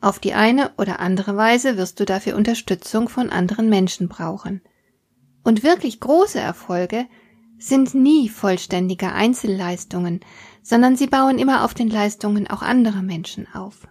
auf die eine oder andere Weise wirst du dafür Unterstützung von anderen Menschen brauchen. Und wirklich große Erfolge sind nie vollständige Einzelleistungen, sondern sie bauen immer auf den Leistungen auch anderer Menschen auf.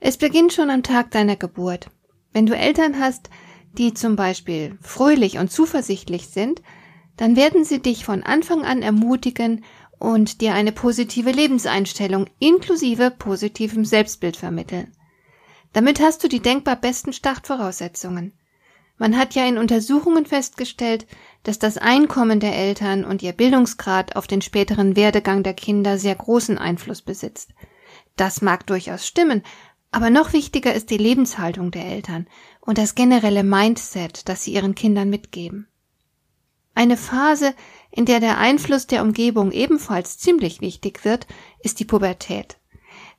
Es beginnt schon am Tag deiner Geburt. Wenn du Eltern hast, die zum Beispiel fröhlich und zuversichtlich sind, dann werden sie dich von Anfang an ermutigen und dir eine positive Lebenseinstellung inklusive positivem Selbstbild vermitteln. Damit hast du die denkbar besten Startvoraussetzungen. Man hat ja in Untersuchungen festgestellt, dass das Einkommen der Eltern und ihr Bildungsgrad auf den späteren Werdegang der Kinder sehr großen Einfluss besitzt. Das mag durchaus stimmen, aber noch wichtiger ist die Lebenshaltung der Eltern und das generelle Mindset, das sie ihren Kindern mitgeben. Eine Phase, in der der Einfluss der Umgebung ebenfalls ziemlich wichtig wird, ist die Pubertät.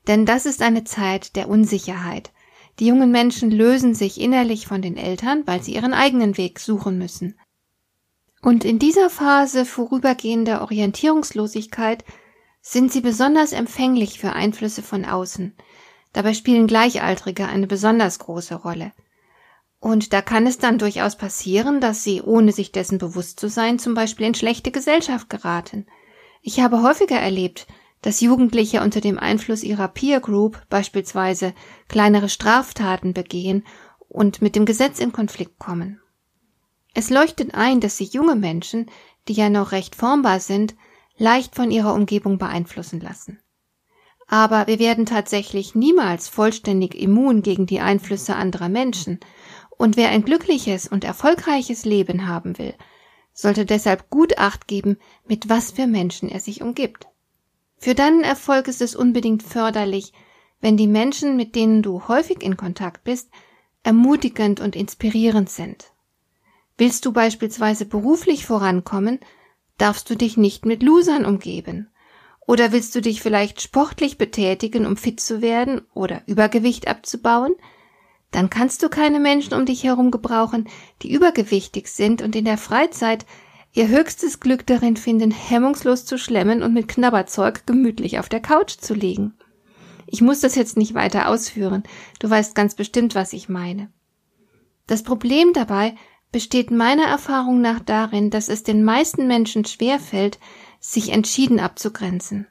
Denn das ist eine Zeit der Unsicherheit. Die jungen Menschen lösen sich innerlich von den Eltern, weil sie ihren eigenen Weg suchen müssen. Und in dieser Phase vorübergehender Orientierungslosigkeit sind sie besonders empfänglich für Einflüsse von außen. Dabei spielen Gleichaltrige eine besonders große Rolle. Und da kann es dann durchaus passieren, dass sie, ohne sich dessen bewusst zu sein, zum Beispiel in schlechte Gesellschaft geraten. Ich habe häufiger erlebt, dass Jugendliche unter dem Einfluss ihrer Peer Group beispielsweise kleinere Straftaten begehen und mit dem Gesetz in Konflikt kommen. Es leuchtet ein, dass sich junge Menschen, die ja noch recht formbar sind, leicht von ihrer Umgebung beeinflussen lassen. Aber wir werden tatsächlich niemals vollständig immun gegen die Einflüsse anderer Menschen, und wer ein glückliches und erfolgreiches Leben haben will, sollte deshalb gut acht geben, mit was für Menschen er sich umgibt. Für deinen Erfolg ist es unbedingt förderlich, wenn die Menschen, mit denen du häufig in Kontakt bist, ermutigend und inspirierend sind. Willst du beispielsweise beruflich vorankommen, darfst du dich nicht mit Losern umgeben. Oder willst du dich vielleicht sportlich betätigen, um fit zu werden oder Übergewicht abzubauen, dann kannst du keine Menschen um dich herum gebrauchen, die übergewichtig sind und in der Freizeit ihr höchstes Glück darin finden, hemmungslos zu schlemmen und mit Knabberzeug gemütlich auf der Couch zu liegen. Ich muss das jetzt nicht weiter ausführen, du weißt ganz bestimmt, was ich meine. Das Problem dabei besteht meiner Erfahrung nach darin, dass es den meisten Menschen schwerfällt, sich entschieden abzugrenzen.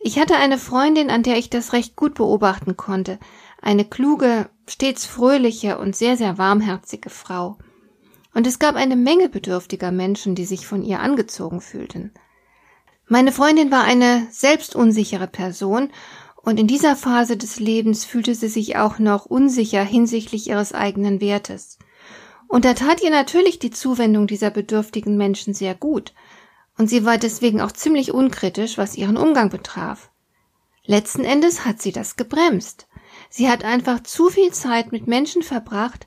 Ich hatte eine Freundin, an der ich das recht gut beobachten konnte, eine kluge, stets fröhliche und sehr, sehr warmherzige Frau. Und es gab eine Menge bedürftiger Menschen, die sich von ihr angezogen fühlten. Meine Freundin war eine selbstunsichere Person und in dieser Phase des Lebens fühlte sie sich auch noch unsicher hinsichtlich ihres eigenen Wertes. Und da tat ihr natürlich die Zuwendung dieser bedürftigen Menschen sehr gut, und sie war deswegen auch ziemlich unkritisch, was ihren Umgang betraf. Letzten Endes hat sie das gebremst. Sie hat einfach zu viel Zeit mit Menschen verbracht,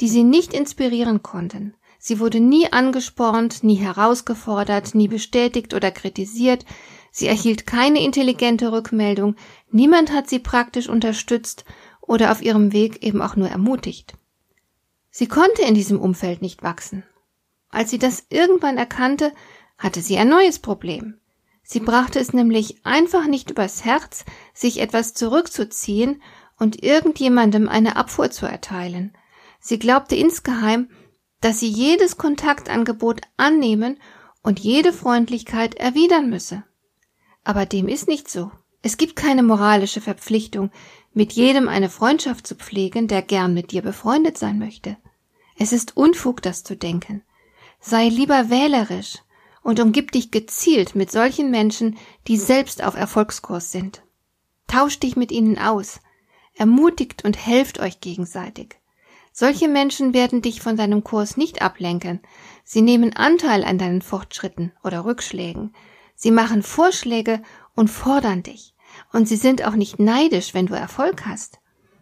die sie nicht inspirieren konnten. Sie wurde nie angespornt, nie herausgefordert, nie bestätigt oder kritisiert. Sie erhielt keine intelligente Rückmeldung. Niemand hat sie praktisch unterstützt oder auf ihrem Weg eben auch nur ermutigt. Sie konnte in diesem Umfeld nicht wachsen. Als sie das irgendwann erkannte, hatte sie ein neues Problem. Sie brachte es nämlich einfach nicht übers Herz, sich etwas zurückzuziehen und irgendjemandem eine Abfuhr zu erteilen. Sie glaubte insgeheim, dass sie jedes Kontaktangebot annehmen und jede Freundlichkeit erwidern müsse. Aber dem ist nicht so. Es gibt keine moralische Verpflichtung, mit jedem eine Freundschaft zu pflegen, der gern mit dir befreundet sein möchte. Es ist Unfug, das zu denken. Sei lieber wählerisch und umgib dich gezielt mit solchen Menschen, die selbst auf Erfolgskurs sind. Tausch dich mit ihnen aus, ermutigt und helft euch gegenseitig. Solche Menschen werden dich von deinem Kurs nicht ablenken. Sie nehmen Anteil an deinen Fortschritten oder Rückschlägen. Sie machen Vorschläge und fordern dich. Und sie sind auch nicht neidisch, wenn du Erfolg hast.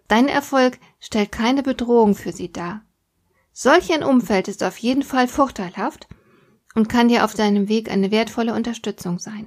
Dein Erfolg stellt keine Bedrohung für sie dar. Solch ein Umfeld ist auf jeden Fall vorteilhaft und kann dir auf deinem Weg eine wertvolle Unterstützung sein.